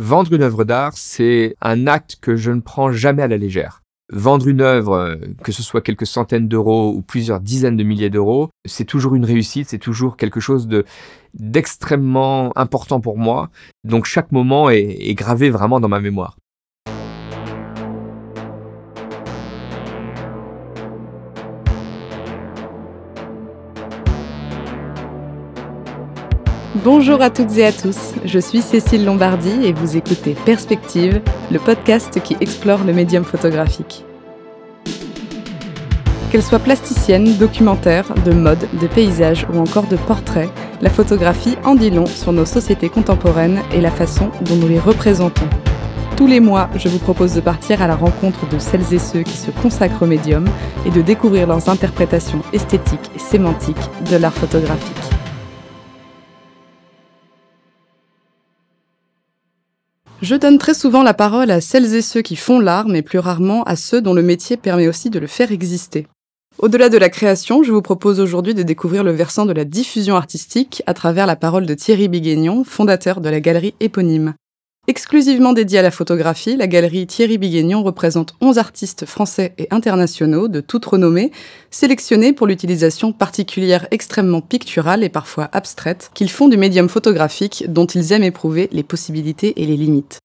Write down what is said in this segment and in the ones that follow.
Vendre une œuvre d'art, c'est un acte que je ne prends jamais à la légère. Vendre une œuvre, euh, que ce soit quelques centaines d'euros ou plusieurs dizaines de milliers d'euros, c'est toujours une réussite, c'est toujours quelque chose de d'extrêmement important pour moi. Donc chaque moment est gravé vraiment dans ma mémoire. Bonjour à toutes et à tous, je suis Cécile Lombardi et vous écoutez Perspective, le podcast qui explore le médium photographique. Qu'elle soit plasticienne, documentaire, de mode, de paysage ou encore de portrait, la photographie en dit long sur nos sociétés contemporaines et la façon dont nous les représentons. Tous les mois, je vous propose de partir à la rencontre de celles et ceux qui se consacrent au médium et de découvrir leurs interprétations esthétiques et sémantiques de l'art photographique. Je donne très souvent la parole à celles et ceux qui font l'art, mais plus rarement à ceux dont le métier permet aussi de le faire exister. Au-delà de la création, je vous propose aujourd'hui de découvrir le versant de la diffusion artistique à travers la parole de Thierry Biguignon, fondateur de la galerie éponyme. Exclusivement dédiée à la photographie, la galerie Thierry Biguignon représente 11 artistes français et internationaux de toute renommée, sélectionnés pour l'utilisation particulière extrêmement picturale et parfois abstraite qu'ils font du médium photographique dont ils aiment éprouver les possibilités et les limites.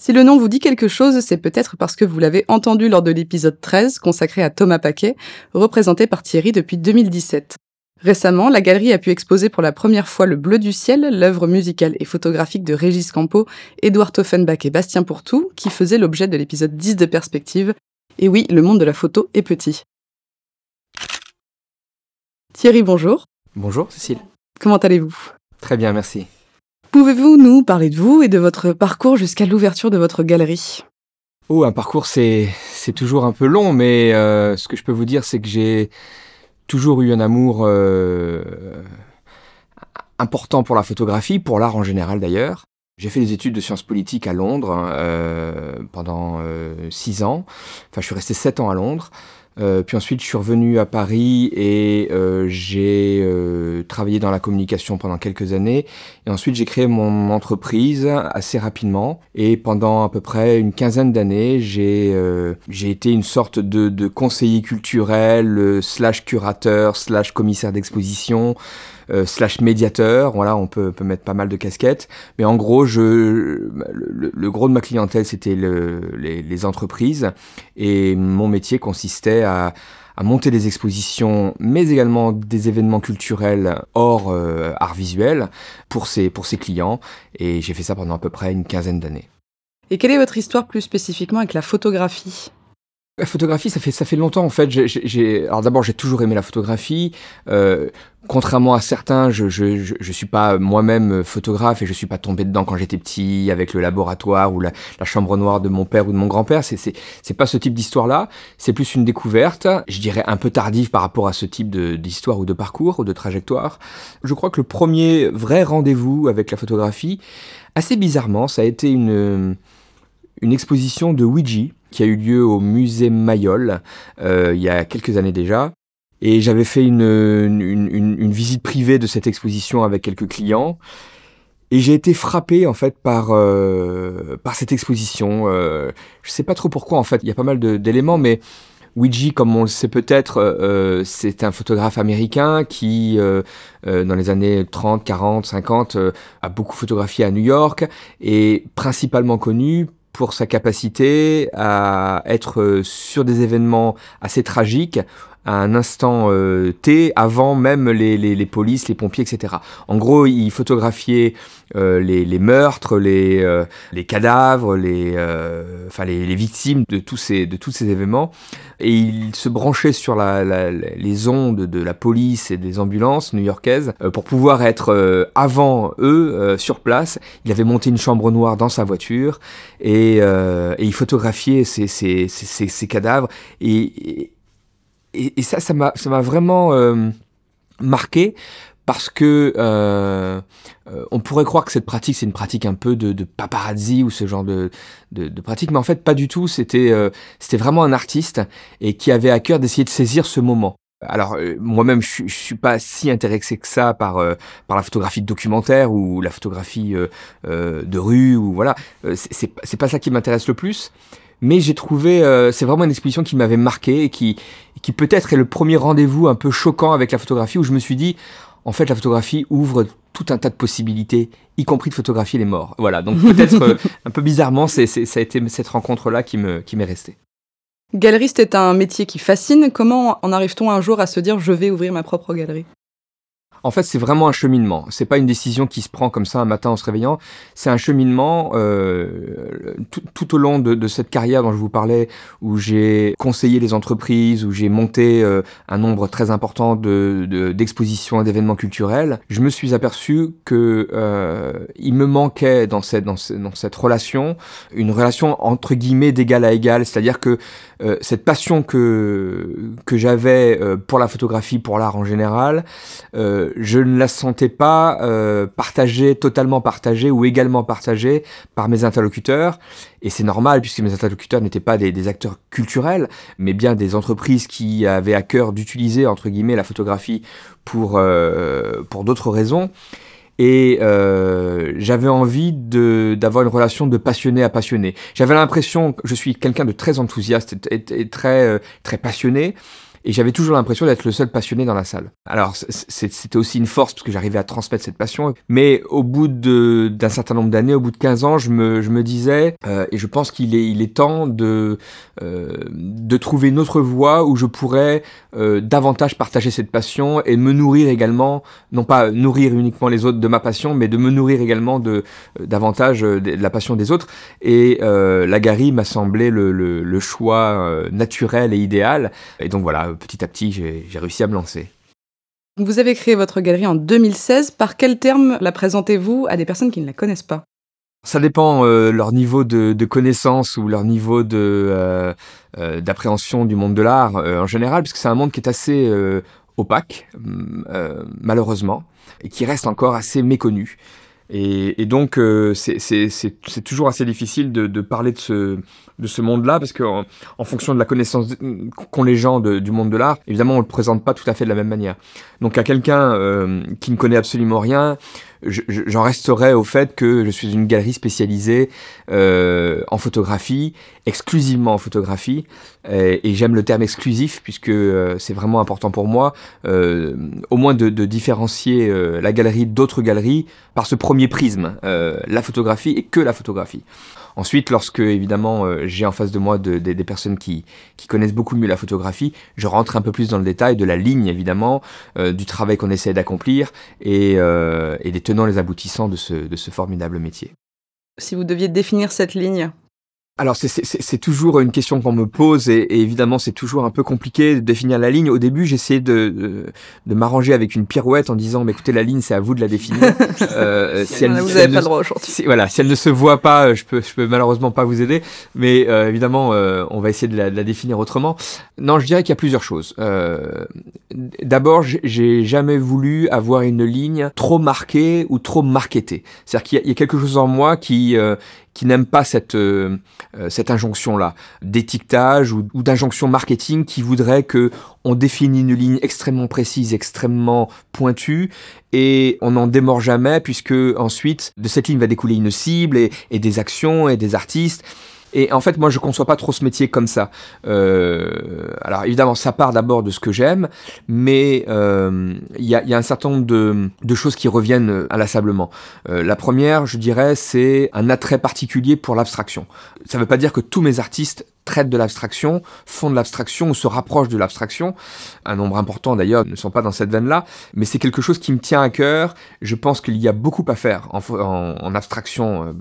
Si le nom vous dit quelque chose, c'est peut-être parce que vous l'avez entendu lors de l'épisode 13 consacré à Thomas Paquet, représenté par Thierry depuis 2017. Récemment, la galerie a pu exposer pour la première fois Le Bleu du Ciel, l'œuvre musicale et photographique de Régis Campo, Édouard Toffenbach et Bastien Pourtout, qui faisait l'objet de l'épisode 10 de Perspective. Et oui, le monde de la photo est petit. Thierry, bonjour. Bonjour, Cécile. Comment allez-vous? Très bien, merci. Pouvez-vous nous parler de vous et de votre parcours jusqu'à l'ouverture de votre galerie? Oh, un parcours, c'est toujours un peu long, mais euh, ce que je peux vous dire, c'est que j'ai toujours eu un amour euh, important pour la photographie, pour l'art en général d'ailleurs. J'ai fait des études de sciences politiques à Londres hein, euh, pendant euh, six ans. Enfin, je suis resté sept ans à Londres. Euh, puis ensuite, je suis revenu à Paris et euh, j'ai euh, travaillé dans la communication pendant quelques années. Et ensuite, j'ai créé mon entreprise assez rapidement. Et pendant à peu près une quinzaine d'années, j'ai j'ai été une sorte de, de conseiller culturel, slash curateur, slash commissaire d'exposition. Euh, slash médiateur. Voilà, on peut, peut, mettre pas mal de casquettes. Mais en gros, je, le, gros de ma clientèle, c'était le, les, les, entreprises. Et mon métier consistait à, à, monter des expositions, mais également des événements culturels hors euh, art visuel pour ces, pour ces clients. Et j'ai fait ça pendant à peu près une quinzaine d'années. Et quelle est votre histoire plus spécifiquement avec la photographie? La photographie, ça fait ça fait longtemps en fait. Alors d'abord, j'ai toujours aimé la photographie. Euh, contrairement à certains, je je, je, suis pas moi-même photographe et je suis pas tombé dedans quand j'étais petit avec le laboratoire ou la, chambre noire de mon père ou de mon grand-père. C'est c'est pas ce type d'histoire-là. C'est plus une découverte. Je dirais un peu tardive par rapport à ce type d'histoire ou de parcours ou de trajectoire. Je crois que le premier vrai rendez-vous avec la photographie, assez bizarrement, ça a été une une exposition de Ouija qui a eu lieu au musée Mayol euh, il y a quelques années déjà. Et j'avais fait une, une, une, visite privée de cette exposition avec quelques clients. Et j'ai été frappé en fait par euh, par cette exposition. Euh, je sais pas trop pourquoi en fait. Il y a pas mal d'éléments, mais Ouija, comme on le sait peut-être, euh, c'est un photographe américain qui, euh, euh, dans les années 30, 40, 50, a beaucoup photographié à New York et principalement connu pour sa capacité à être sur des événements assez tragiques un instant euh, T avant même les, les, les, polices, les pompiers, etc. En gros, il photographiait euh, les, les, meurtres, les, euh, les cadavres, les, euh, enfin les, les, victimes de tous ces, de tous ces événements, et il se branchait sur la, la, les ondes de la police et des ambulances new-yorkaises pour pouvoir être avant eux sur place. Il avait monté une chambre noire dans sa voiture et, et il photographiait ces, ces, ces, ces cadavres et, ça, ça m'a, ça m'a vraiment euh, marqué parce que euh, euh, on pourrait croire que cette pratique c'est une pratique un peu de, paparazzi ou ce genre de, pratique, mais en fait pas du tout. C'était, c'était vraiment un artiste et qui avait à cœur d'essayer de saisir ce moment. Alors moi-même, je, je suis pas si intéressé que ça par par la photographie de documentaire ou la photographie de rue ou voilà. c'est pas ça qui m'intéresse le plus. Mais j'ai trouvé, c'est vraiment une exposition qui m'avait marqué et qui qui peut-être est le premier rendez-vous un peu choquant avec la photographie où je me suis dit, en fait, la photographie ouvre tout un tas de possibilités, y compris de photographier les morts. Voilà, donc peut-être un peu bizarrement, c'est, ça a été cette rencontre-là qui, me, qui m'est restée. Galeriste est un métier qui fascine. Comment en arrive-t-on un jour à se dire je vais ouvrir ma propre galerie? En fait, c'est vraiment un cheminement. C'est pas une décision qui se prend comme ça un matin en se réveillant. C'est un cheminement euh, tout, au long de, cette carrière dont je vous parlais, où j'ai conseillé les entreprises, où j'ai monté euh, un nombre très important de, d'expositions et d'événements culturels. Je me suis aperçu que euh, il me manquait dans cette, dans, cette relation une relation entre guillemets d'égal à égal, c'est-à-dire que euh, cette passion que que j'avais euh, pour la photographie, pour l'art en général, euh, je ne la sentais pas partagée, totalement partagée ou également partagée par mes interlocuteurs. Et c'est normal puisque mes interlocuteurs n'étaient pas des, des, acteurs culturels, mais bien des entreprises qui avaient à cœur d'utiliser entre guillemets la photographie pour pour d'autres raisons. Et euh, j'avais envie d'avoir une relation de passionné à passionné. J'avais l'impression que je suis quelqu'un de très enthousiaste et, et très, euh, très passionné. Et j'avais toujours l'impression d'être le seul passionné dans la salle. Alors c'était aussi une force parce que j'arrivais à transmettre cette passion. Mais au bout d'un certain nombre d'années, au bout de 15 ans, je me, je me disais, euh, et je pense qu'il est, il est temps de, euh, de trouver une autre voie où je pourrais euh, davantage partager cette passion et me nourrir également, non pas nourrir uniquement les autres de ma passion, mais de me nourrir également de davantage de la passion des autres. Et la Gary m'a semblé le, le, le choix naturel et idéal. Et donc voilà, petit à petit, j'ai réussi à me lancer. Vous avez créé votre galerie en 2016. Par quel terme la présentez-vous à des personnes qui ne la connaissent pas? Ça dépend euh, leur niveau de, de, connaissance ou leur niveau de euh, euh, d'appréhension du monde de l'art en général, puisque c'est un monde qui est assez opaque, malheureusement, et qui reste encore assez méconnu. Et, et donc, c'est toujours assez difficile de, de parler de ce, de ce monde-là, parce qu'en en, fonction de la connaissance qu'ont les gens du monde de l'art, évidemment, on le présente pas tout à fait de la même manière. Donc, à quelqu'un euh, qui ne connaît absolument rien, j'en resterai au fait que je suis une galerie spécialisée euh, en photographie, exclusivement en photographie, et, j'aime le terme exclusif puisque euh, c'est vraiment important pour moi, euh, au moins de, différencier euh, la galerie d'autres galeries par ce premier prisme, euh, la photographie et que la photographie. Ensuite, lorsque évidemment euh, j'ai en face de moi de, des personnes qui, connaissent beaucoup mieux la photographie, je rentre un peu plus dans le détail de la ligne évidemment, euh, du travail qu'on essaie d'accomplir et, euh, des tenants les aboutissants de ce formidable métier. Si vous deviez définir cette ligne alors c'est toujours une question qu'on me pose et, évidemment c'est toujours un peu compliqué de définir la ligne. Au début j'essayais de, de, de m'arranger avec une pirouette en disant mais écoutez la ligne c'est à vous de la définir. euh, si elle, vous n'avez pas le droit aujourd'hui. Si, voilà, si elle ne se voit pas, je peux je peux malheureusement pas vous aider, mais euh, évidemment euh, on va essayer de la, de la, définir autrement. Non, je dirais qu'il y a plusieurs choses. Euh, D'abord j'ai jamais voulu avoir une ligne trop marquée ou trop marketée. C'est-à-dire qu'il y, y, a quelque chose en moi qui euh, qui n'aiment pas cette, euh, euh, cette injonction-là d'étiquetage ou, d'injonction marketing qui voudrait que on définit une ligne extrêmement précise, extrêmement pointue et on n'en démord jamais puisque ensuite de cette ligne va découler une cible et des actions et des artistes. Et en fait, moi, je conçois pas trop ce métier comme ça. Euh, alors, évidemment, ça part d'abord de ce que j'aime, mais il euh, y, a, y, a, un certain nombre de, de, choses qui reviennent inlassablement. Euh, la première, je dirais, c'est un attrait particulier pour l'abstraction. Ça ne veut pas dire que tous mes artistes traitent de l'abstraction, font de l'abstraction ou se rapprochent de l'abstraction. Un nombre important d'ailleurs ne sont pas dans cette veine-là, mais c'est quelque chose qui me tient à cœur. Je pense qu'il y a beaucoup à faire en, en, en abstraction, euh,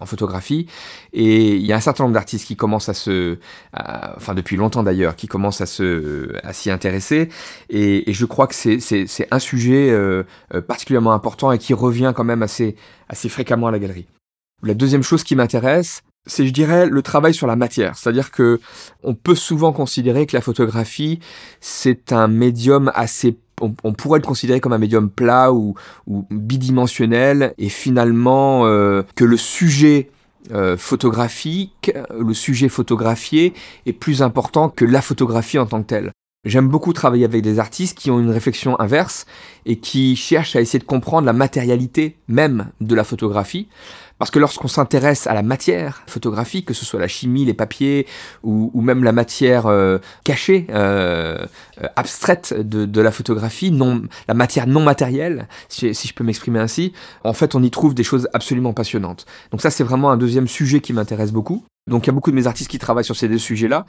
en photographie, et il y a un certain nombre d'artistes qui commencent à se, à, enfin depuis longtemps d'ailleurs, qui commencent à se, à s'y intéresser, et, et, je crois que c'est un sujet euh, particulièrement important et qui revient quand même assez, assez fréquemment à la galerie. La deuxième chose qui m'intéresse, c'est, je dirais, le travail sur la matière. C'est-à-dire que on peut souvent considérer que la photographie, c'est un médium assez on, pourrait le considérer comme un médium plat ou, ou bidimensionnel, et finalement euh, que le sujet euh, photographique, le sujet photographié est plus important que la photographie en tant que telle. J'aime beaucoup travailler avec des artistes qui ont une réflexion inverse et qui cherchent à essayer de comprendre la matérialité même de la photographie. Parce que lorsqu'on s'intéresse à la matière photographique, que ce soit la chimie, les papiers, ou, même la matière euh, cachée, euh, euh, abstraite de, la photographie, non, la matière non matérielle, si, si je peux m'exprimer ainsi, en fait on y trouve des choses absolument passionnantes. Donc ça c'est vraiment un deuxième sujet qui m'intéresse beaucoup. Donc il y a beaucoup de mes artistes qui travaillent sur ces deux sujets-là,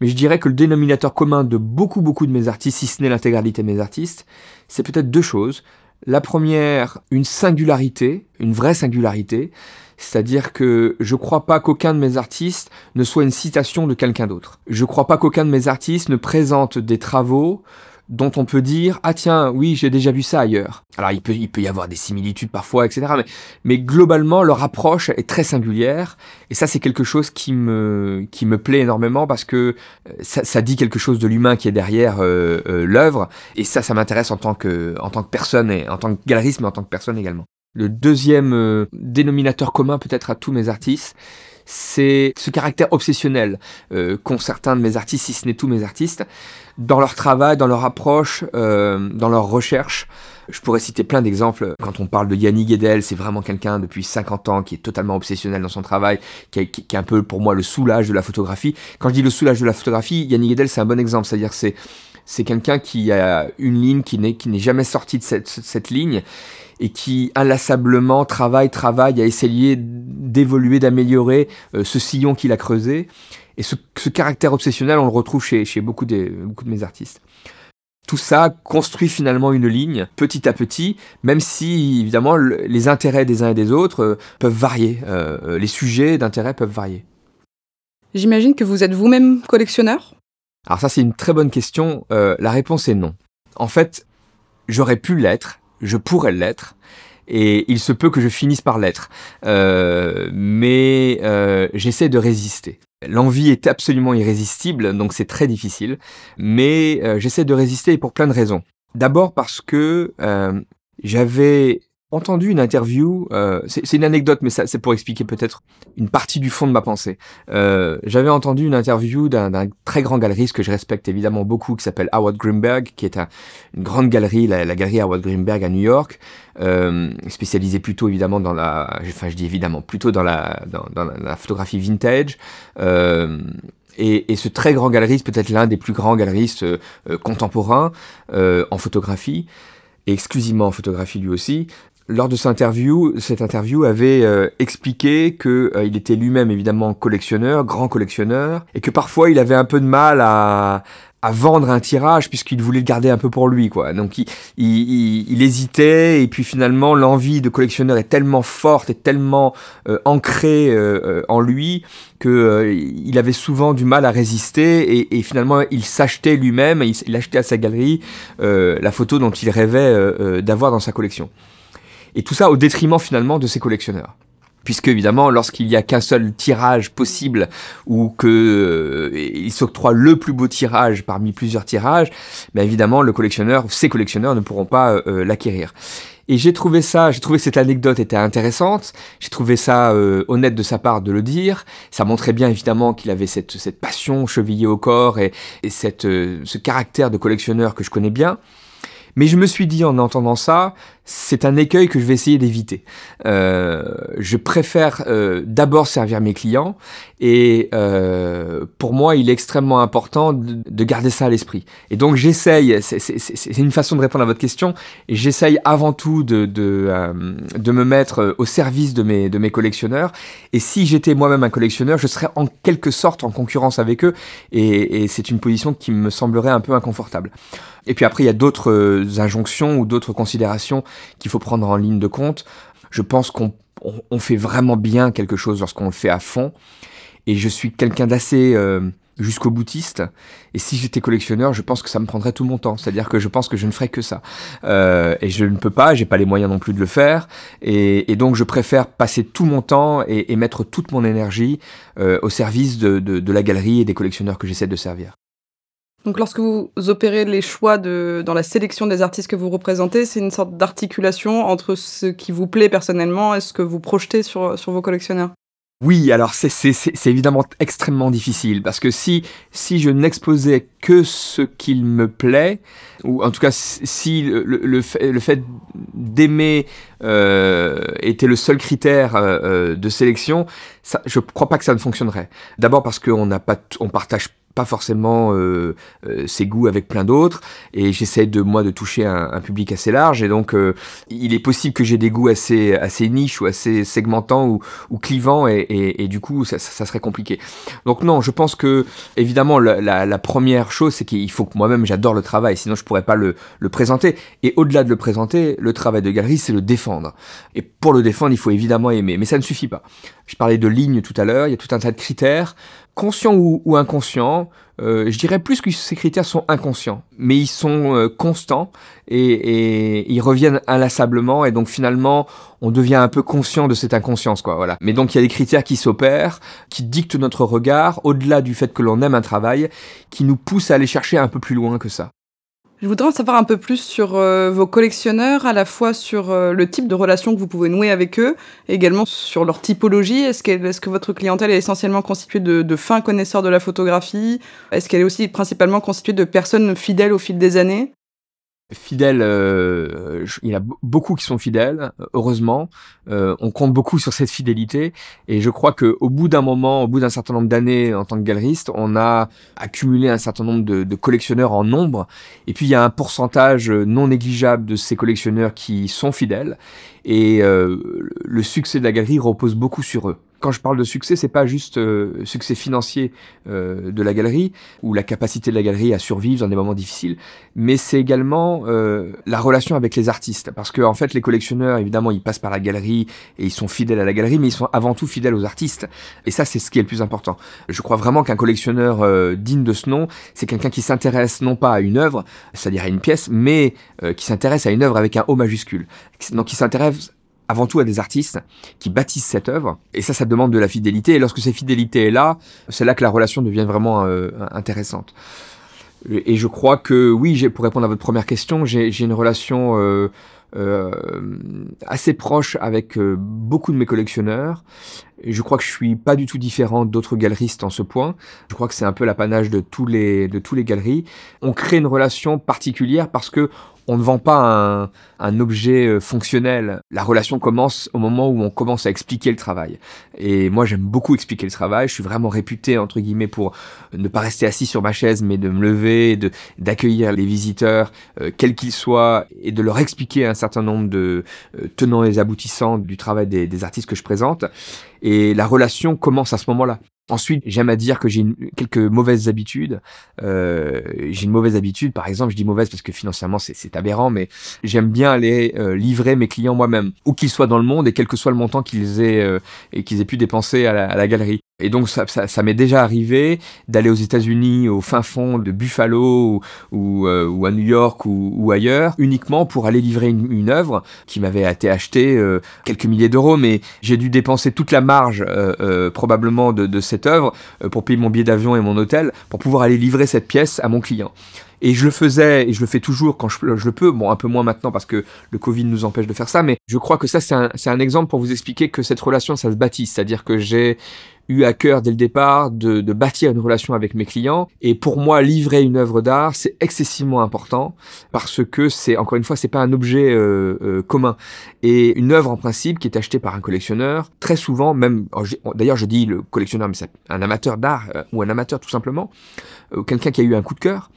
mais je dirais que le dénominateur commun de beaucoup beaucoup de mes artistes, si ce n'est l'intégralité de mes artistes, c'est peut-être deux choses. La première, une singularité, une vraie singularité, c'est-à-dire que je crois pas qu'aucun de mes artistes ne soit une citation de quelqu'un d'autre. Je crois pas qu'aucun de mes artistes ne présente des travaux dont on peut dire ah tiens oui j'ai déjà vu ça ailleurs. Alors il peut il peut y avoir des similitudes parfois etc. Mais, mais globalement leur approche est très singulière et ça c'est quelque chose qui me qui me plaît énormément parce que euh, ça, ça dit quelque chose de l'humain qui est derrière euh, euh, l'œuvre et ça ça m'intéresse en tant que en tant que personne et en tant que galeriste mais en tant que personne également. Le deuxième dénominateur commun peut-être à tous mes artistes, c'est ce caractère obsessionnel euh, qu'ont certains de mes artistes, si ce n'est tous mes artistes, dans leur travail, dans leur approche, euh, dans leur recherche. Je pourrais citer plein d'exemples. Quand on parle de Yannick Guedel, c'est vraiment quelqu'un depuis 50 ans qui est totalement obsessionnel dans son travail, qui est, qui est, un peu pour moi le soulage de la photographie. Quand je dis le soulage de la photographie, Yannick Guedel, c'est un bon exemple. C'est-à-dire c'est c'est quelqu'un qui a une ligne qui n'est jamais sortie de cette, cette ligne et qui inlassablement travaille, travaille à essayer d'évoluer, d'améliorer euh, ce sillon qu'il a creusé. Et ce, caractère obsessionnel, on le retrouve chez, chez beaucoup, des, beaucoup de mes artistes. Tout ça construit finalement une ligne petit à petit, même si évidemment les intérêts des uns et des autres euh, peuvent varier, euh, les sujets d'intérêt peuvent varier. J'imagine que vous êtes vous-même collectionneur? Alors ça c'est une très bonne question, la réponse est non. En fait, j'aurais pu l'être, je pourrais l'être, et il se peut que je finisse par l'être. Euh, mais euh, j'essaie de résister. L'envie est absolument irrésistible, donc c'est très difficile, mais euh, j'essaie de résister pour plein de raisons. D'abord parce que j'avais entendu une interview, euh, c'est une anecdote, mais c'est pour expliquer peut-être une partie du fond de ma pensée. Euh, J'avais entendu une interview d'un très grand galeriste que je respecte évidemment beaucoup, qui s'appelle Howard Greenberg, qui est un, une grande galerie, la, galerie Howard Greenberg à New York, euh, spécialisée plutôt évidemment dans la, enfin je dis évidemment, plutôt dans la, dans, la photographie vintage. Euh, et, et, ce très grand galeriste, peut-être l'un des plus grands galeristes euh, euh, contemporains en photographie, et exclusivement en photographie lui aussi, lors de cette interview, cette interview avait euh, expliqué que euh, il était lui-même évidemment collectionneur, grand collectionneur, et que parfois il avait un peu de mal à, à vendre un tirage puisqu'il voulait le garder un peu pour lui quoi. Donc il, il, il hésitait et puis finalement l'envie de collectionneur est tellement forte et tellement euh, ancrée en lui que il avait souvent du mal à résister et, et finalement il s'achetait lui-même, il, il, achetait à sa galerie la photo dont il rêvait d'avoir dans sa collection. Et tout ça au détriment finalement de ses collectionneurs puisque évidemment lorsqu'il n'y a qu'un seul tirage possible ou que euh, il s'octroie le plus beau tirage parmi plusieurs tirages, ben évidemment le collectionneur, ces collectionneurs ne pourront pas euh, euh, l'acquérir. Et j'ai trouvé ça, j'ai trouvé cette anecdote était intéressante, j'ai trouvé ça honnête de sa part de le dire, ça montrait bien évidemment qu'il avait cette, cette passion chevillée au corps et, et cette, ce caractère de collectionneur que je connais bien. Mais je me suis dit en entendant ça, c'est un écueil que je vais essayer d'éviter. Euh, je préfère euh, d'abord servir mes clients et euh, pour moi, il est extrêmement important de, de garder ça à l'esprit. Et donc j'essaye, c'est une façon de répondre à votre question, j'essaye avant tout de, de, euh, de, me mettre au service de mes, de mes collectionneurs. Et si j'étais moi-même un collectionneur, je serais en quelque sorte en concurrence avec eux, et, et c'est une position qui me semblerait un peu inconfortable. Et puis après, il y a d'autres injonctions ou d'autres considérations qu'il faut prendre en ligne de compte. Je pense qu'on fait vraiment bien quelque chose lorsqu'on le fait à fond. Et je suis quelqu'un d'assez euh, jusqu'au boutiste. Et si j'étais collectionneur, je pense que ça me prendrait tout mon temps. C'est-à-dire que je pense que je ne ferais que ça. Euh, et je ne peux pas, j'ai pas les moyens non plus de le faire. Et, donc je préfère passer tout mon temps et, mettre toute mon énergie euh, au service de la galerie et des collectionneurs que j'essaie de servir. Donc lorsque vous opérez les choix dans la sélection des artistes que vous représentez, c'est une sorte d'articulation entre ce qui vous plaît personnellement et ce que vous projetez sur, vos collectionneurs Oui, alors c'est évidemment extrêmement difficile parce que si, je n'exposais que ce qu'il me plaît, ou en tout cas si le, le, fait, d'aimer euh, était le seul critère euh, euh, de sélection, je crois pas que ça ne fonctionnerait. D'abord parce qu'on n'a pas, on partage pas forcément euh, euh, ses goûts avec plein d'autres. Et j'essaie de moi de toucher un, un, public assez large. Et donc euh, il est possible que j'ai des goûts assez assez niches ou assez segmentants ou, ou clivants. Et, et, et, du coup ça, ça, serait compliqué. Donc non je pense que évidemment la, la, la première chose c'est qu'il faut que moi-même j'adore le travail. Sinon je pourrais pas le, le présenter. Et au-delà de le présenter le travail de galerie c'est le défendre. Et pour le défendre il faut évidemment aimer. Mais ça ne suffit pas. Je parlais de lignes tout à l'heure. Il y a tout un tas de critères conscient ou, ou inconscient, euh, je dirais plus que ces critères sont inconscients, mais ils sont euh, constants et, et, ils reviennent inlassablement et donc finalement on devient un peu conscient de cette inconscience quoi voilà. Mais donc il y a des critères qui s'opèrent, qui dictent notre regard au-delà du fait que l'on aime un travail, qui nous poussent à aller chercher un peu plus loin que ça. Je voudrais en savoir un peu plus sur euh, vos collectionneurs, à la fois sur euh, le type de relation que vous pouvez nouer avec eux, également sur leur typologie. Est-ce que, votre clientèle est essentiellement constituée de fins connaisseurs de la photographie? Est-ce qu'elle est aussi principalement constituée de personnes fidèles au fil des années? Fidèles, euh, il y en a beaucoup qui sont fidèles, heureusement. Euh, on compte beaucoup sur cette fidélité. Et je crois qu'au bout d'un moment, au bout d'un certain nombre d'années en tant que galeriste, on a accumulé un certain nombre de, de, collectionneurs en nombre. Et puis il y a un pourcentage non négligeable de ces collectionneurs qui sont fidèles. Et euh, le succès de la galerie repose beaucoup sur eux quand je parle de succès, c'est pas juste euh, succès financier euh, de la galerie ou la capacité de la galerie à survivre dans des moments difficiles, mais c'est également euh, la relation avec les artistes. Parce que en fait, les collectionneurs, évidemment, ils passent par la galerie et ils sont fidèles à la galerie, mais ils sont avant tout fidèles aux artistes. Et ça, c'est ce qui est le plus important. Je crois vraiment qu'un collectionneur euh, digne de ce nom, c'est quelqu'un qui s'intéresse non pas à une œuvre, c'est-à-dire à une pièce, mais euh, qui s'intéresse à une œuvre avec un O majuscule. Donc, qui s'intéresse avant tout à des artistes qui bâtissent cette œuvre. Et ça, ça demande de la fidélité. Et lorsque cette fidélité est là, c'est là que la relation devient vraiment euh, intéressante. Et je crois que, oui, pour répondre à votre première question, j'ai une relation euh, euh, assez proche avec beaucoup de mes collectionneurs. Je crois que je suis pas du tout différent d'autres galeristes en ce point. Je crois que c'est un peu l'apanage de tous les de tous les galeries. On crée une relation particulière parce que on ne vend pas un, un, objet euh, fonctionnel. La relation commence au moment où on commence à expliquer le travail. Et moi, j'aime beaucoup expliquer le travail. Je suis vraiment réputé, entre guillemets, pour ne pas rester assis sur ma chaise, mais de me lever, d'accueillir les visiteurs, euh, quels qu'ils soient, et de leur expliquer un certain nombre de euh, tenants et aboutissants du travail des artistes que je présente. Et la relation commence à ce moment-là. Ensuite, j'aime à dire que j'ai quelques mauvaises habitudes. Euh, j'ai une mauvaise habitude, par exemple, je dis mauvaise parce que financièrement c'est aberrant, mais j'aime bien aller euh, livrer mes clients moi-même, où qu'ils soient dans le monde et quel que soit le montant qu'ils aient euh, et qu'ils aient pu dépenser à la, à la galerie. Et donc ça, ça, ça m'est déjà arrivé d'aller aux États-Unis, au fin fond de Buffalo ou, euh, ou à New York ou, ou, ailleurs, uniquement pour aller livrer une, une œuvre qui m'avait été achetée euh, quelques milliers d'euros, mais j'ai dû dépenser toute la marge euh, probablement de, de, cette œuvre pour payer mon billet d'avion et mon hôtel pour pouvoir aller livrer cette pièce à mon client. Et je le faisais, et je le fais toujours quand je, je, le peux, bon un peu moins maintenant parce que le Covid nous empêche de faire ça, mais je crois que ça c'est un, un exemple pour vous expliquer que cette relation ça se bâtit, c'est-à-dire que j'ai eu à cœur dès le départ de, bâtir une relation avec mes clients. Et pour moi, livrer une œuvre d'art, c'est excessivement important parce que c'est, encore une fois, c'est pas un objet euh, euh, commun. Et une œuvre en principe qui est achetée par un collectionneur, très souvent, même, oh, d'ailleurs, je dis le collectionneur, mais c'est un amateur d'art euh, ou un amateur tout simplement, quelqu'un qui a eu un coup de cœur.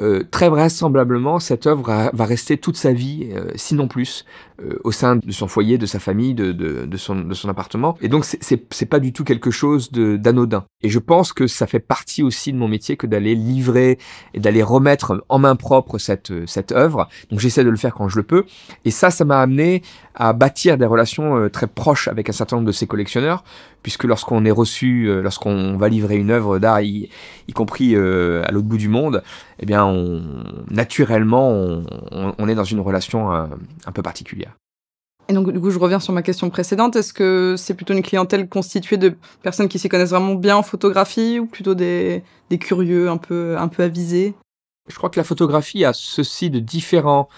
Euh, très vraisemblablement, cette œuvre va rester toute sa vie, euh, sinon plus, euh, au sein de son foyer, de sa famille, de, de, de, son, de son appartement. Et donc, c'est pas du tout quelque chose d'anodin. Et je pense que ça fait partie aussi de mon métier que d'aller livrer et d'aller remettre en main propre cette, cette œuvre. Donc, j'essaie de le faire quand je le peux. Et ça, ça m'a amené à bâtir des relations très proches avec un certain nombre de ces collectionneurs, puisque lorsqu'on est reçu, lorsqu'on va livrer une œuvre d'art, y, y, compris à l'autre bout du monde, eh bien, on, naturellement, on, on, est dans une relation un, un peu particulière. Et donc, du coup, je reviens sur ma question précédente. Est-ce que c'est plutôt une clientèle constituée de personnes qui s'y connaissent vraiment bien en photographie ou plutôt des, des curieux un peu, un peu avisés? Je crois que la photographie a ceci de différent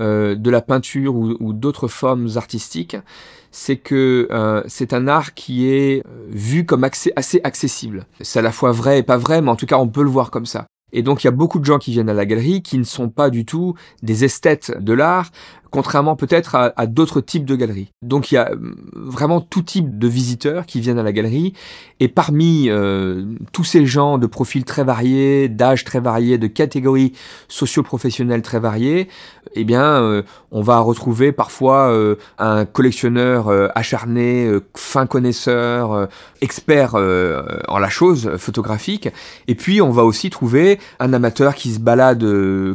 euh, de la peinture ou, d'autres formes artistiques, c'est que euh, c'est un art qui est vu comme assez accessible. C'est à la fois vrai et pas vrai, mais en tout cas on peut le voir comme ça. Et donc il y a beaucoup de gens qui viennent à la galerie qui ne sont pas du tout des esthètes de l'art, contrairement peut-être à, d'autres types de galeries. Donc il y a euh, vraiment tout type de visiteurs qui viennent à la galerie, et parmi euh, tous ces gens de profils très variés, d'âges très variés, de catégories socio-professionnelles très variées, eh bien euh, on va retrouver parfois un collectionneur acharné, fin connaisseur, expert en la chose photographique, et puis on va aussi trouver un amateur qui se balade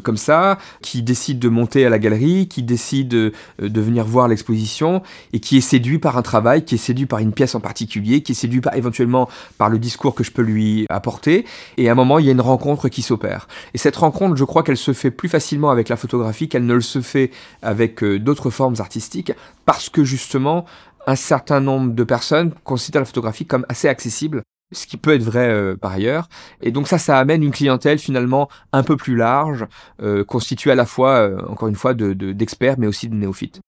comme ça, qui décide de monter à la galerie, qui décide de, euh, de venir voir l'exposition et qui est séduit par un travail, qui est séduit par une pièce en particulier, qui est séduit par, éventuellement par le discours que je peux lui apporter. Et à un moment, il y a une rencontre qui s'opère. Et cette rencontre, je crois qu'elle se fait plus facilement avec la photographie qu'elle ne le se fait avec euh, d'autres formes artistiques parce que justement, un certain nombre de personnes considèrent la photographie comme assez accessible ce qui peut être vrai euh, par ailleurs. Et donc ça, ça amène une clientèle finalement un peu plus large, euh, constituée à la fois, euh, encore une fois, d'experts, de, mais aussi de néophytes.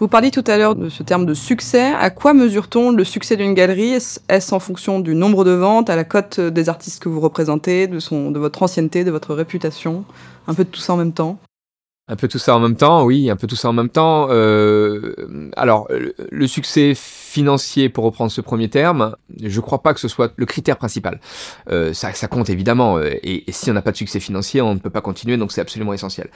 Vous parliez tout à l'heure de ce terme de succès. À quoi mesure-t-on le succès d'une galerie? Est-ce en fonction du nombre de ventes, à la cote des artistes que vous représentez, de, son, de votre ancienneté, de votre réputation? Un peu de tout ça en même temps un peu tout ça en même temps, oui, un peu tout ça en même temps. Euh, alors, le succès financier, pour reprendre ce premier terme, je crois pas que ce soit le critère principal. Euh, ça, ça, compte évidemment, euh, et, si on n'a pas de succès financier, on ne peut pas continuer, donc c'est absolument essentiel.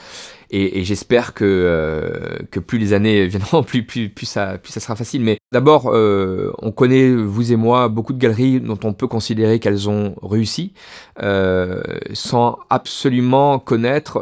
Et, et j'espère que, euh, que plus les années viendront, plus, plus, plus, ça, plus ça sera facile. Mais d'abord, euh, on connaît, vous et moi, beaucoup de galeries dont on peut considérer qu'elles ont réussi, sans absolument connaître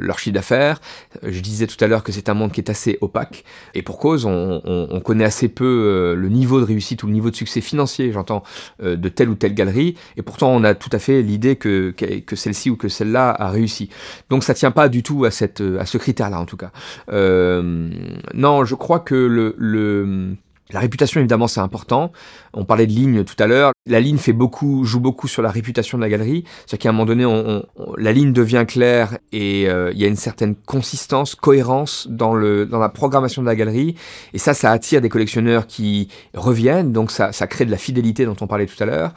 leur chiffre d'affaires. Je disais tout à l'heure que c'est un monde qui est assez opaque, et pour cause, on, on, on connaît assez peu euh, le niveau de réussite ou le niveau de succès financier, j'entends, euh, de telle ou telle galerie, et pourtant on a tout à fait l'idée que, que, celle-ci ou que celle-là a réussi. Donc ça tient pas du tout à, cette, à ce critère-là en tout cas. Euh, non, je crois que le, le la réputation, évidemment, c'est important. On parlait de ligne tout à l'heure. La ligne fait beaucoup, joue beaucoup sur la réputation de la galerie. C'est-à-dire qu'à un moment donné, on, la ligne devient claire et euh, il y a une certaine consistance, cohérence dans, le, dans la programmation de la galerie. Et ça, ça attire des collectionneurs qui reviennent. Donc ça, ça crée de la fidélité dont on parlait tout à l'heure.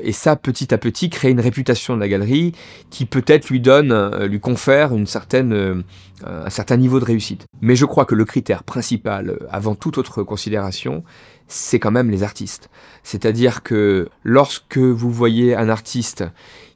Et ça, petit à petit, crée une réputation de la galerie qui peut-être lui donne, euh, lui confère une certaine, euh, un certain niveau de réussite. Mais je crois que le critère principal, euh, avant toute autre considération, c'est quand même les artistes. C'est-à-dire que lorsque vous voyez un artiste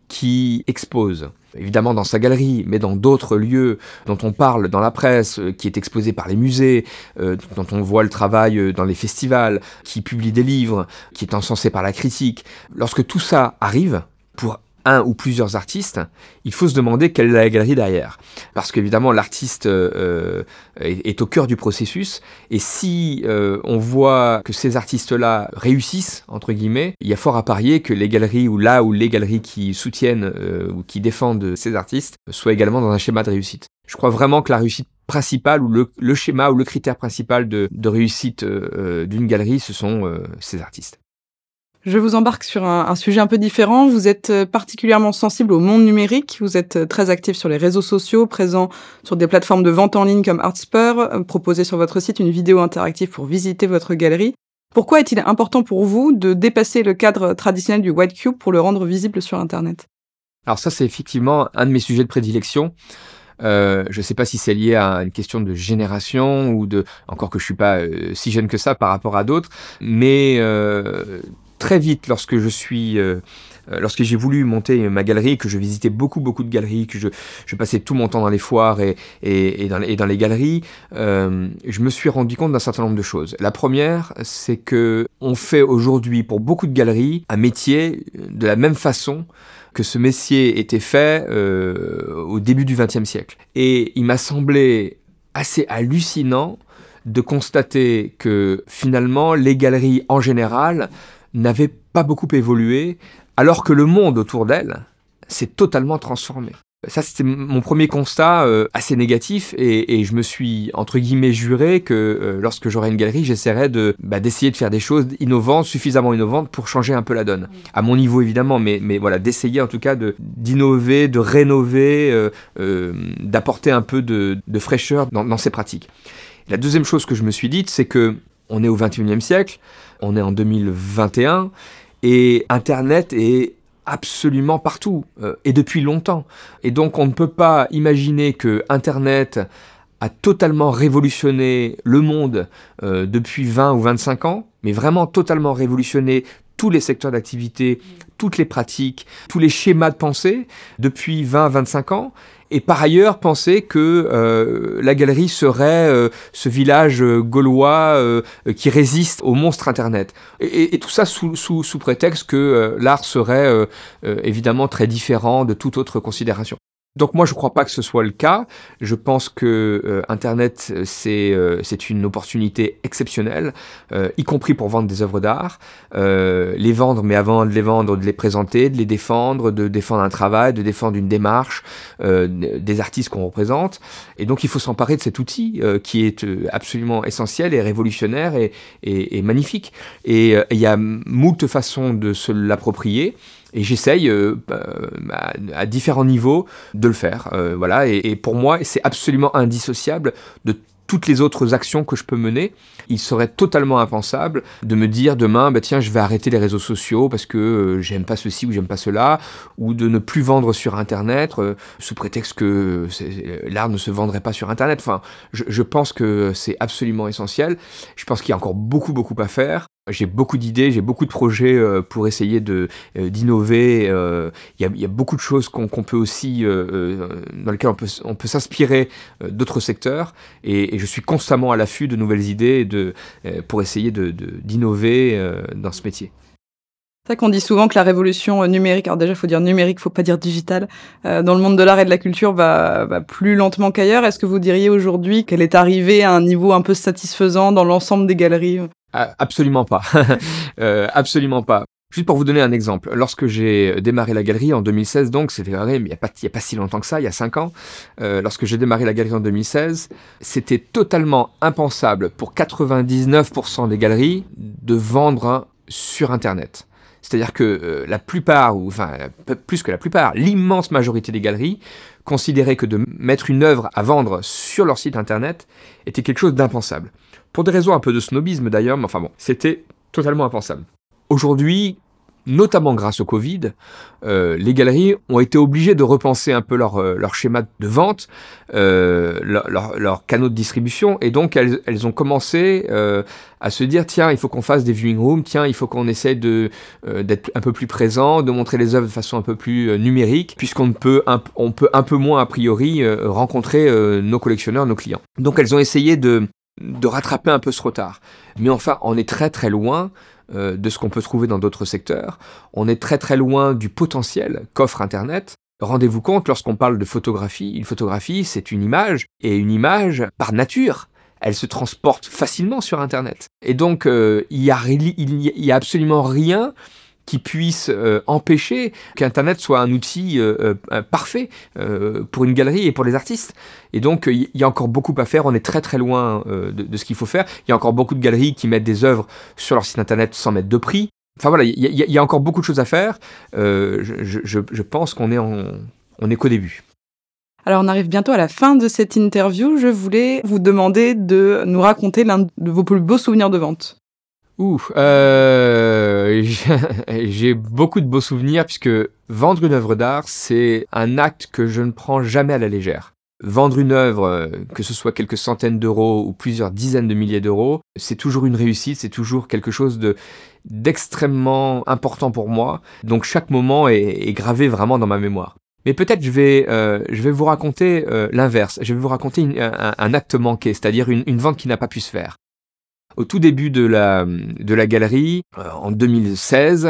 qui expose, évidemment dans sa galerie, mais dans d'autres lieux dont on parle dans la presse, euh, qui est exposé par les musées, euh, dont on voit le travail euh, dans les festivals, qui publie des livres, qui est encensé par la critique. Lorsque tout ça arrive, pour un ou plusieurs artistes, il faut se demander quelle est la galerie derrière. Parce qu'évidemment, l'artiste euh, est, au cœur du processus, et si euh, on voit que ces artistes-là réussissent, entre guillemets, il y a fort à parier que les galeries, ou là où les galeries qui soutiennent euh, ou qui défendent ces artistes, soient également dans un schéma de réussite. Je crois vraiment que la réussite principale, ou le, schéma, ou le critère principal de, de réussite d'une galerie, ce sont ces artistes. Je vous embarque sur un, sujet un peu différent. Vous êtes euh, particulièrement sensible au monde numérique. Vous êtes euh, très actif sur les réseaux sociaux, présent sur des plateformes de vente en ligne comme Artspur, euh, proposez sur votre site une vidéo interactive pour visiter votre galerie. Pourquoi est-il important pour vous de dépasser le cadre traditionnel du White Cube pour le rendre visible sur Internet? Alors ça, c'est effectivement un de mes sujets de prédilection. je ne sais pas si c'est lié à une question de génération ou de, encore que je suis pas si jeune que ça par rapport à d'autres, mais très vite lorsque je suis euh, euh, lorsque j'ai voulu monter ma galerie, que je visitais beaucoup beaucoup de galeries, que je, je passais tout mon temps dans les foires et, et, dans, et dans, les galeries, euh, je me suis rendu compte d'un certain nombre de choses. La première, c'est que on fait aujourd'hui pour beaucoup de galeries un métier de la même façon que ce métier était fait au début du XXe siècle. Et il m'a semblé assez hallucinant de constater que finalement les galeries en général n'avait pas beaucoup évolué, alors que le monde autour d'elle s'est totalement transformé. Ça, c'était mon premier constat euh, assez négatif et, je me suis, entre guillemets, juré que euh, lorsque j'aurai une galerie, j'essaierai de, bah, d'essayer de faire des choses innovantes, suffisamment innovantes pour changer un peu la donne. À mon niveau, évidemment, mais, mais voilà, d'essayer en tout cas de, d'innover, de rénover, euh, d'apporter un peu de, fraîcheur dans, dans ces pratiques. La deuxième chose que je me suis dite, c'est que on est au 21e siècle, on est en 2021 et Internet est absolument partout euh, et depuis longtemps. Et donc on ne peut pas imaginer que Internet a totalement révolutionné le monde euh, depuis 20 ou 25 ans, mais vraiment totalement révolutionné tous les secteurs d'activité, toutes les pratiques, tous les schémas de pensée depuis 20-25 ans, et par ailleurs penser que euh, la galerie serait euh, ce village euh, gaulois qui résiste au monstre Internet. Et, tout ça sous, sous, sous prétexte que l'art serait évidemment très différent de toute autre considération. Donc moi je ne crois pas que ce soit le cas. Je pense que euh, Internet c'est euh, une opportunité exceptionnelle, euh, y compris pour vendre des œuvres d'art, les vendre, mais avant de les vendre, de les présenter, de les défendre, de défendre un travail, de défendre une démarche, des artistes qu'on représente. Et donc il faut s'emparer de cet outil qui est absolument essentiel et révolutionnaire et, et, et magnifique. Et il y a moult façons de se l'approprier. Et j'essaye euh, bah, à, différents niveaux de le faire. Euh, voilà. Et, pour moi, c'est absolument indissociable de toutes les autres actions que je peux mener. Il serait totalement impensable de me dire demain, bah tiens, je vais arrêter les réseaux sociaux parce que euh, j'aime pas ceci ou j'aime pas cela, ou de ne plus vendre sur Internet sous prétexte que l'art ne se vendrait pas sur Internet. Enfin, je, je pense que c'est absolument essentiel. Je pense qu'il y a encore beaucoup, beaucoup à faire. J'ai beaucoup d'idées, j'ai beaucoup de projets euh, pour essayer euh, d'innover. Euh, il y, a beaucoup de choses qu'on peut aussi dans lesquelles on peut on peut s'inspirer d'autres secteurs et, je suis constamment à l'affût de nouvelles idées pour essayer d'innover dans ce métier. C'est vrai qu'on dit souvent que la révolution numérique, alors déjà il faut dire numérique, faut pas dire digital, dans le monde de l'art et de la culture va, plus lentement qu'ailleurs. Est-ce que vous diriez aujourd'hui qu'elle est arrivée à un niveau un peu satisfaisant dans l'ensemble des galeries? Ah, absolument pas. euh, absolument pas. Juste pour vous donner un exemple, lorsque j'ai démarré la galerie en 2016, donc c'était vrai, mais il n'y a, pas, si longtemps que ça, il y a 5 ans, euh, lorsque j'ai démarré la galerie en 2016, c'était totalement impensable pour 99% des galeries de vendre sur Internet. C'est-à-dire que euh, la plupart, ou enfin plus que la plupart, l'immense majorité des galeries considéraient que de mettre une œuvre à vendre sur leur site Internet était quelque chose d'impensable. Pour des raisons un peu de snobisme d'ailleurs, mais enfin bon, c'était totalement impensable. Aujourd'hui, notamment grâce au Covid, euh, les galeries ont été obligées de repenser un peu leur, euh, leur schéma de vente, euh, leur, leur, canaux de distribution, et donc elles, elles ont commencé euh, à se dire tiens, il faut qu'on fasse des viewing rooms, tiens, il faut qu'on essaie de euh, d'être un peu plus présent, de montrer les œuvres de façon un peu plus numérique, puisqu'on peut un, on peut un peu moins a priori rencontrer nos collectionneurs, nos clients. Donc elles ont essayé de de rattraper un peu ce retard. Mais enfin, on est très très loin euh, de ce qu'on peut trouver dans d'autres secteurs. On est très très loin du potentiel qu'offre Internet. Rendez-vous compte, lorsqu'on parle de photographie, une photographie, c'est une image, et une image, par nature, elle se transporte facilement sur Internet. Et donc, euh, il n'y a, a, absolument rien qui puisse euh, empêcher qu'Internet soit un outil euh, euh, parfait pour une galerie et pour les artistes. Et donc, il y a encore beaucoup à faire. On est très très loin de, ce qu'il faut faire. Il y a encore beaucoup de galeries qui mettent des œuvres sur leur site Internet sans mettre de prix. Enfin voilà, il y, a encore beaucoup de choses à faire. Je, pense qu'on est, est qu'au début. Alors on arrive bientôt à la fin de cette interview. Je voulais vous demander de nous raconter l'un de vos plus beaux souvenirs de vente. Ouh, euh, j'ai beaucoup de beaux souvenirs puisque vendre une œuvre d'art, c'est un acte que je ne prends jamais à la légère. Vendre une œuvre, euh, que ce soit quelques centaines d'euros ou plusieurs dizaines de milliers d'euros, c'est toujours une réussite, c'est toujours quelque chose de d'extrêmement important pour moi. Donc chaque moment est, gravé vraiment dans ma mémoire. Mais peut-être je vais euh, je vais vous raconter l'inverse. Je vais vous raconter un, acte manqué, c'est-à-dire une vente qui n'a pas pu se faire. Au tout début de la, de la galerie, en 2016,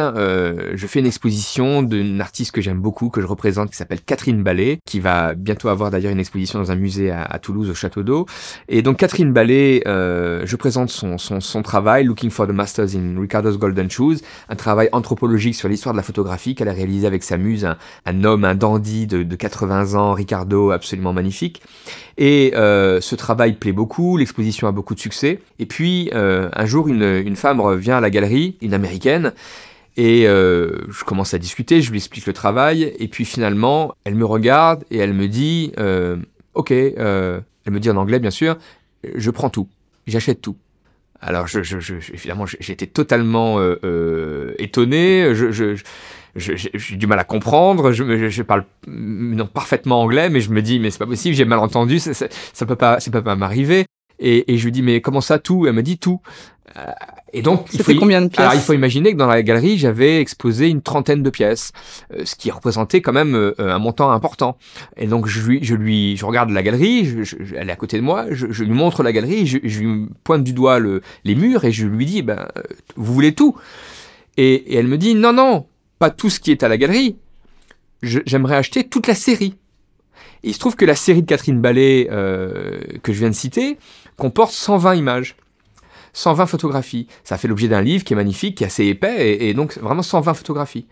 je fais une exposition d'une artiste que j'aime beaucoup, que je représente, qui s'appelle Catherine Ballet, qui va bientôt avoir d'ailleurs une exposition dans un musée à, Toulouse, au Château d'Eau. Et donc Catherine Ballet, je présente son, son, son travail, Looking for the Masters in Ricardo's Golden Shoes, un travail anthropologique sur l'histoire de la photographie qu'elle a réalisé avec sa muse, un, homme, un dandy de, de 80 ans, Ricardo, absolument magnifique. Et euh, ce travail plaît beaucoup, l'exposition a beaucoup de succès. Et puis euh, un jour, une, femme vient à la galerie, une américaine, et euh, je commence à discuter, je lui explique le travail, et puis finalement, elle me regarde et elle me dit, euh, ok, elle me dit en anglais bien sûr, je prends tout, j'achète tout. Alors, évidemment, j'étais totalement étonné. J'ai du mal à comprendre. Je, parle non, parfaitement anglais, mais je me dis, mais c'est pas possible, j'ai mal entendu, ça, ça, peut pas, peut pas m'arriver. Et, et, je lui dis, mais comment ça, tout? Elle me dit tout. Euh, et donc, il faut, combien de pièces alors, il faut imaginer que dans la galerie, j'avais exposé une trentaine de pièces, euh, ce qui représentait quand même euh, un montant important. Et donc, je lui, je lui, je regarde la galerie, je, elle est à côté de moi, je, je lui montre la galerie, je, je, lui pointe du doigt le, les murs et je lui dis, ben, vous voulez tout? Et, et, elle me dit, non, non, pas tout ce qui est à la galerie. J'aimerais acheter toute la série. Il se trouve que la série de Catherine Ballet euh, que je viens de citer comporte 120 images. 120 photographies. Ça fait l'objet d'un livre qui est magnifique, qui est assez épais, et, et donc vraiment 120 photographies.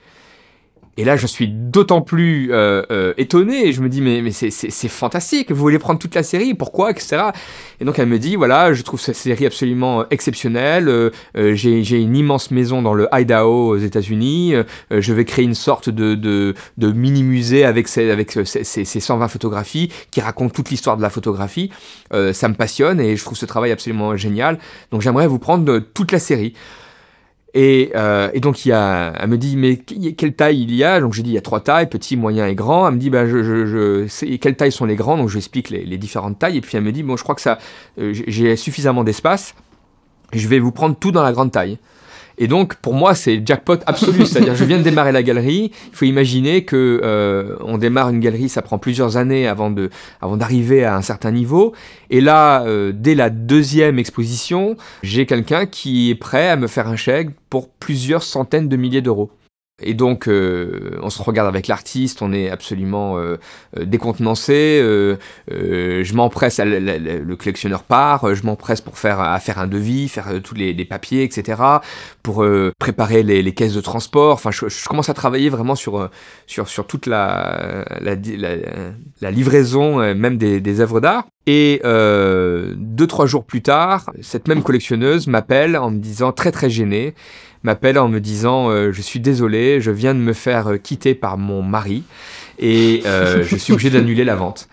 Et là, je suis d'autant plus euh, euh, étonné. Je me dis, mais, mais c'est fantastique. Vous voulez prendre toute la série? Pourquoi? Etc. Et donc, elle me dit, voilà, je trouve cette série absolument exceptionnelle. Euh, euh J'ai une immense maison dans le Idaho aux États-Unis. Euh, je vais créer une sorte de, de, de mini-musée avec, ces, avec ces, ces, 120 photographies qui racontent toute l'histoire de la photographie. Euh, ça me passionne et je trouve ce travail absolument génial. Donc, j'aimerais vous prendre toute la série. Et, euh, et, donc y a, elle me dit mais quelle taille il y a? Donc j'ai dit il y a trois tailles, petit, moyen et grand. Elle me dit bah je, je quelles tailles sont les grands Donc je explique les, les, différentes tailles et puis elle me dit bon je crois que ça euh, j'ai suffisamment d'espace. Je vais vous prendre tout dans la grande taille. Et donc, pour moi, c'est jackpot absolu. C'est-à-dire, je viens de démarrer la galerie. Il faut imaginer que euh, on démarre une galerie, ça prend plusieurs années avant de, avant d'arriver à un certain niveau. Et là, euh, dès la deuxième exposition, j'ai quelqu'un qui est prêt à me faire un chèque pour plusieurs centaines de milliers d'euros. Et donc, euh, on se regarde avec l'artiste, on est absolument euh, euh décontenancé. Euh, euh je m'empresse, le, collectionneur part, je m'empresse pour faire à faire un devis, faire tous les, les papiers, etc. Pour préparer les, les, caisses de transport. Enfin, je, je, commence à travailler vraiment sur sur sur toute la la, la, la livraison, même des, des œuvres d'art. Et deux trois jours plus tard, cette même collectionneuse m'appelle en me disant très très gênée m'appelle en me disant euh, je suis désolé, je viens de me faire euh, quitter par mon mari et euh, je suis obligé d'annuler la vente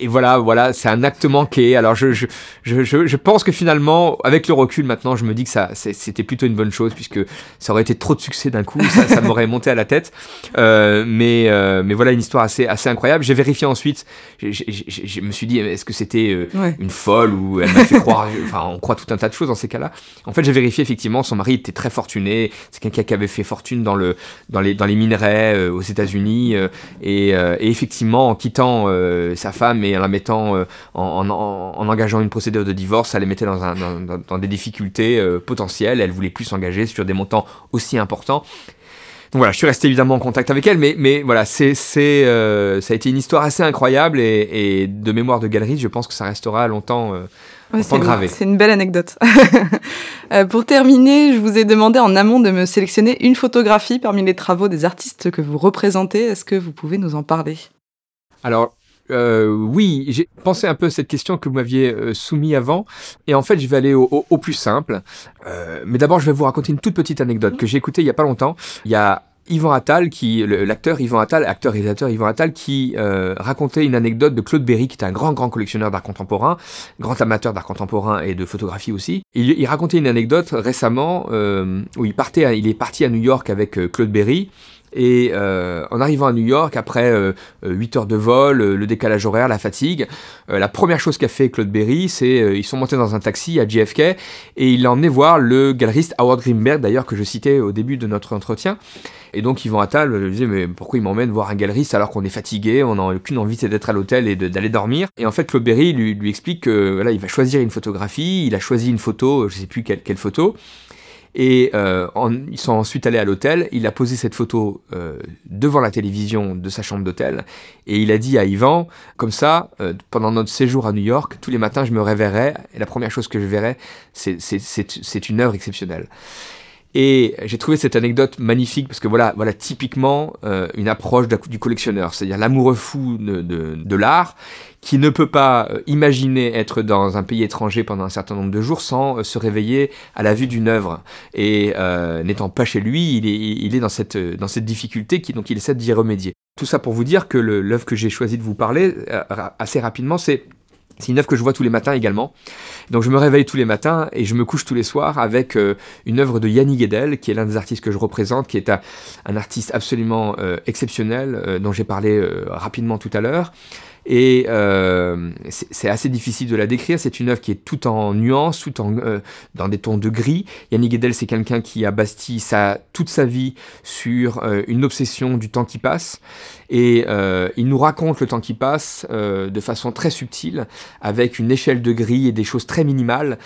et voilà, voilà, c'est un acte manqué. Alors je, je, je, je, pense que finalement, avec le recul maintenant, je me dis que ça, c'était plutôt une bonne chose puisque ça aurait été trop de succès d'un coup, ça, ça m'aurait monté à la tête. Euh, mais, euh, mais voilà, une histoire assez, assez incroyable. J'ai vérifié ensuite. Je me suis dit, est-ce que c'était euh, ouais. une folle ou elle m'a fait croire. Enfin, on croit tout un tas de choses dans ces cas-là. En fait, j'ai vérifié effectivement, son mari était très fortuné. C'est quelqu'un qui avait fait fortune dans le, dans les, dans les minerais aux États-Unis et, et, effectivement, en quittant sa femme et et en la mettant, euh, en, en, en, engageant une procédure de divorce, ça les mettait dans, un, dans, dans des difficultés euh, potentielles. Elle voulait plus s'engager sur des montants aussi importants. Donc voilà, je suis resté évidemment en contact avec elle, mais, mais voilà, c'est, c'est, euh, ça a été une histoire assez incroyable et, et, de mémoire de galerie, je pense que ça restera longtemps, euh, ouais, longtemps gravé. C'est une belle anecdote. euh, pour terminer, je vous ai demandé en amont de me sélectionner une photographie parmi les travaux des artistes que vous représentez. Est-ce que vous pouvez nous en parler? Alors, euh, oui, j'ai pensé un peu à cette question que vous m'aviez euh, soumise avant, et en fait, je vais aller au, plus simple. Euh, mais d'abord, je vais vous raconter une toute petite anecdote que j'ai écoutée il y a pas longtemps. Il y a Yvan Attal, qui, l'acteur Yvan Attal, acteur réalisateur Yvan Attal, qui euh, racontait une anecdote de Claude Berry, qui est un grand grand collectionneur d'art contemporain, grand amateur d'art contemporain et de photographie aussi. Il, racontait une anecdote récemment euh, où il partait, il est parti à New York avec euh, Claude Berry Et euh, en arrivant à New York, après 8 heures de vol, le décalage horaire, la fatigue, la première chose qu'a fait Claude Berry, c'est ils sont montés dans un taxi à JFK et il l'a emmené voir le galeriste Howard Greenberg, d'ailleurs que je citais au début de notre entretien. Et donc Yvan Attal lui disait mais pourquoi il m'emmène voir un galeriste alors qu'on est fatigué, on n'a aucune envie d'être à l'hôtel et d'aller dormir? Et en fait Claude Berry lui, lui explique que voilà, il va choisir une photographie, il a choisi une photo, je sais plus quelle, quelle photo. Et euh, ils sont ensuite allés à l'hôtel. Il a posé cette photo euh, devant la télévision de sa chambre d'hôtel. Et il a dit à Yvan, comme ça, euh, pendant notre séjour à New York, tous les matins, je me réveillerai. Et la première chose que je verrai, c'est une œuvre exceptionnelle. Et j'ai trouvé cette anecdote magnifique parce que voilà, voilà typiquement euh, une approche du collectionneur, c'est-à-dire l'amoureux fou de, de, de l'art qui ne peut pas euh, imaginer être dans un pays étranger pendant un certain nombre de jours sans euh, se réveiller à la vue d'une œuvre. Et n'étant pas chez lui, il est, il est dans, cette, dans cette difficulté qui donc il essaie d'y remédier. Tout ça pour vous dire que l'œuvre que j'ai choisi de vous parler assez rapidement, c'est c'est une œuvre que je vois tous les matins également. Donc je me réveille tous les matins et je me couche tous les soirs avec euh, une œuvre de Yanni Guedel, qui est l'un des artistes que je représente, qui est un, artiste absolument euh, exceptionnel, euh, dont j'ai parlé rapidement tout à l'heure. Et euh, c'est assez difficile de la décrire. C'est une œuvre qui est tout en nuances, tout en, euh, dans des tons de gris. Yannick Guedel, c'est quelqu'un qui a bâti sa, toute sa vie sur euh, une obsession du temps qui passe. Et il nous raconte le temps qui passe de façon très subtile, avec une échelle de gris et des choses très minimales,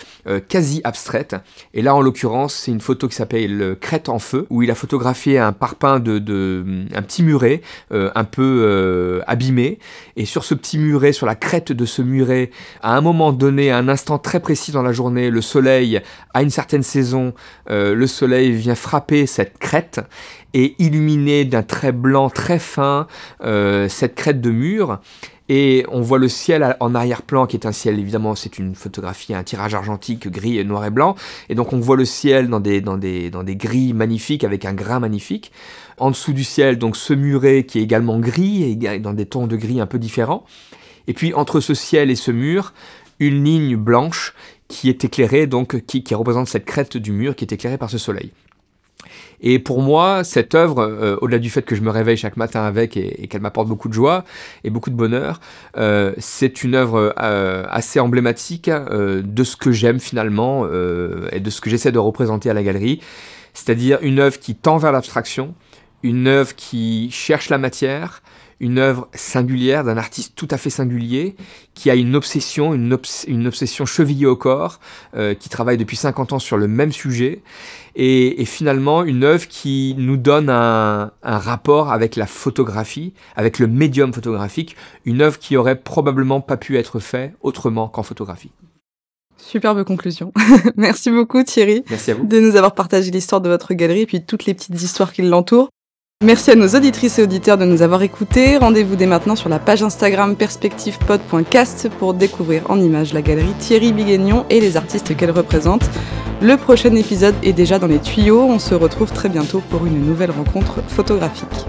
quasi abstraites. Et là, en l'occurrence, c'est une photo qui s'appelle Crête en feu, où il a photographié un parpaing de, de un petit muret, un peu abîmé. Et sur ce petit muret, sur la crête de ce muret, à un moment donné, à un instant très précis dans la journée, le soleil, à une certaine saison, euh, le soleil vient frapper cette crête et illuminer d'un trait blanc très fin euh, cette crête de mur. Et on voit le ciel en arrière-plan, qui est un ciel, évidemment, c'est une photographie, un tirage argentique gris, noir et blanc. Et donc on voit le ciel dans des, dans des, dans des gris magnifiques, avec un grain magnifique. En dessous du ciel, donc ce muret qui est également gris, dans des tons de gris un peu différents. Et puis entre ce ciel et ce mur, une ligne blanche qui est éclairée, donc qui, qui représente cette crête du mur qui est éclairée par ce soleil. Et pour moi, cette œuvre, euh, au-delà du fait que je me réveille chaque matin avec et, qu'elle m'apporte beaucoup de joie et beaucoup de bonheur, euh, c'est une œuvre euh, assez emblématique de ce que j'aime finalement et de ce que j'essaie de représenter à la galerie. C'est-à-dire une œuvre qui tend vers l'abstraction, une œuvre qui cherche la matière, une œuvre singulière d'un artiste tout à fait singulier qui a une obsession, une, obsession chevillée au corps, qui travaille depuis 50 ans sur le même sujet et, finalement une œuvre qui nous donne un, rapport avec la photographie, avec le médium photographique, une œuvre qui aurait probablement pas pu être faite autrement qu'en photographie. Superbe conclusion. Merci beaucoup Thierry Merci à vous. de nous avoir partagé l'histoire de votre galerie et puis toutes les petites histoires qui l'entourent. Merci à nos auditrices et auditeurs de nous avoir écoutés. Rendez-vous dès maintenant sur la page Instagram perspectivepod.cast pour découvrir en images la galerie Thierry Biguignon et les artistes qu'elle représente. Le prochain épisode est déjà dans les tuyaux. On se retrouve très bientôt pour une nouvelle rencontre photographique.